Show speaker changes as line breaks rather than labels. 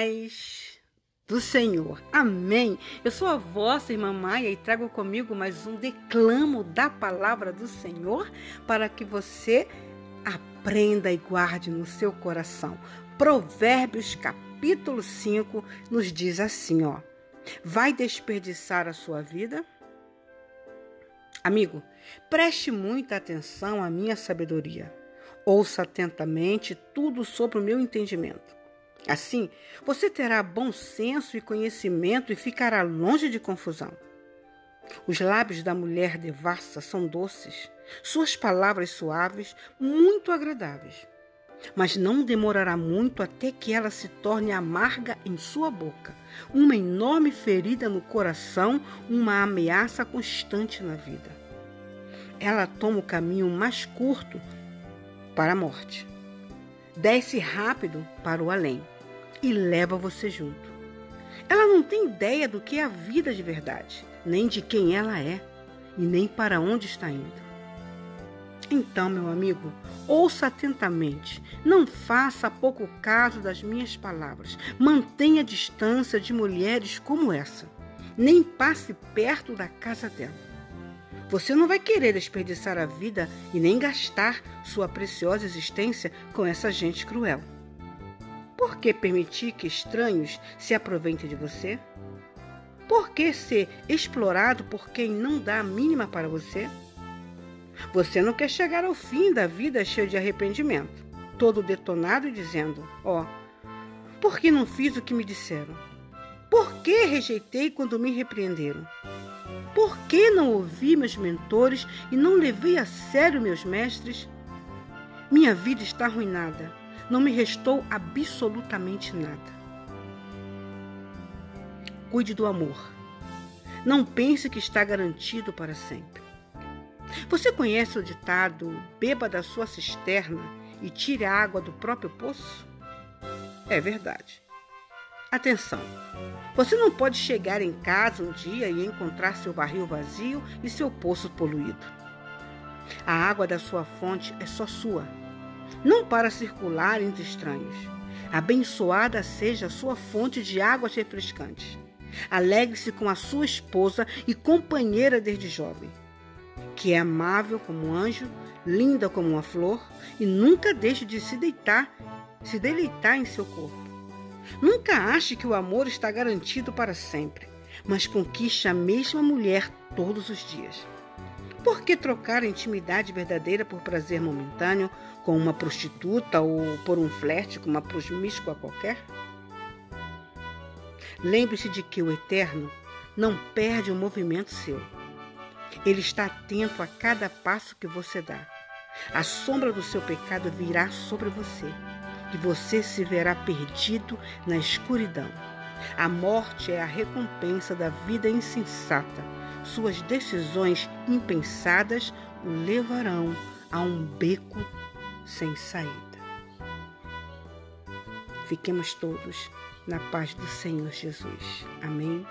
paz do Senhor. Amém. Eu sou a vossa irmã Maia e trago comigo mais um declamo da palavra do Senhor para que você aprenda e guarde no seu coração. Provérbios capítulo 5 nos diz assim, ó: Vai desperdiçar a sua vida? Amigo, preste muita atenção à minha sabedoria. Ouça atentamente tudo sobre o meu entendimento. Assim, você terá bom senso e conhecimento e ficará longe de confusão. Os lábios da mulher devassa são doces, suas palavras suaves, muito agradáveis. Mas não demorará muito até que ela se torne amarga em sua boca, uma enorme ferida no coração, uma ameaça constante na vida. Ela toma o caminho mais curto para a morte. Desce rápido para o além e leva você junto. Ela não tem ideia do que é a vida de verdade, nem de quem ela é e nem para onde está indo. Então, meu amigo, ouça atentamente. Não faça pouco caso das minhas palavras. Mantenha distância de mulheres como essa. Nem passe perto da casa dela. Você não vai querer desperdiçar a vida e nem gastar sua preciosa existência com essa gente cruel. Por que permitir que estranhos se aproveitem de você? Por que ser explorado por quem não dá a mínima para você? Você não quer chegar ao fim da vida cheio de arrependimento, todo detonado e dizendo: Ó, oh, por que não fiz o que me disseram? Por que rejeitei quando me repreenderam? Por que não ouvi meus mentores e não levei a sério meus mestres? Minha vida está arruinada. Não me restou absolutamente nada. Cuide do amor. Não pense que está garantido para sempre. Você conhece o ditado: beba da sua cisterna e tire a água do próprio poço? É verdade. Atenção! Você não pode chegar em casa um dia e encontrar seu barril vazio e seu poço poluído. A água da sua fonte é só sua, não para circular entre estranhos. Abençoada seja a sua fonte de águas refrescantes. Alegre-se com a sua esposa e companheira desde jovem, que é amável como um anjo, linda como uma flor e nunca deixe de se deitar, se deleitar em seu corpo. Nunca ache que o amor está garantido para sempre, mas conquiste a mesma mulher todos os dias. Por que trocar a intimidade verdadeira por prazer momentâneo com uma prostituta ou por um flerte com uma promíscua qualquer? Lembre-se de que o Eterno não perde um movimento seu. Ele está atento a cada passo que você dá. A sombra do seu pecado virá sobre você e você se verá perdido na escuridão. A morte é a recompensa da vida insensata. Suas decisões impensadas o levarão a um beco sem saída. Fiquemos todos na paz do Senhor Jesus. Amém.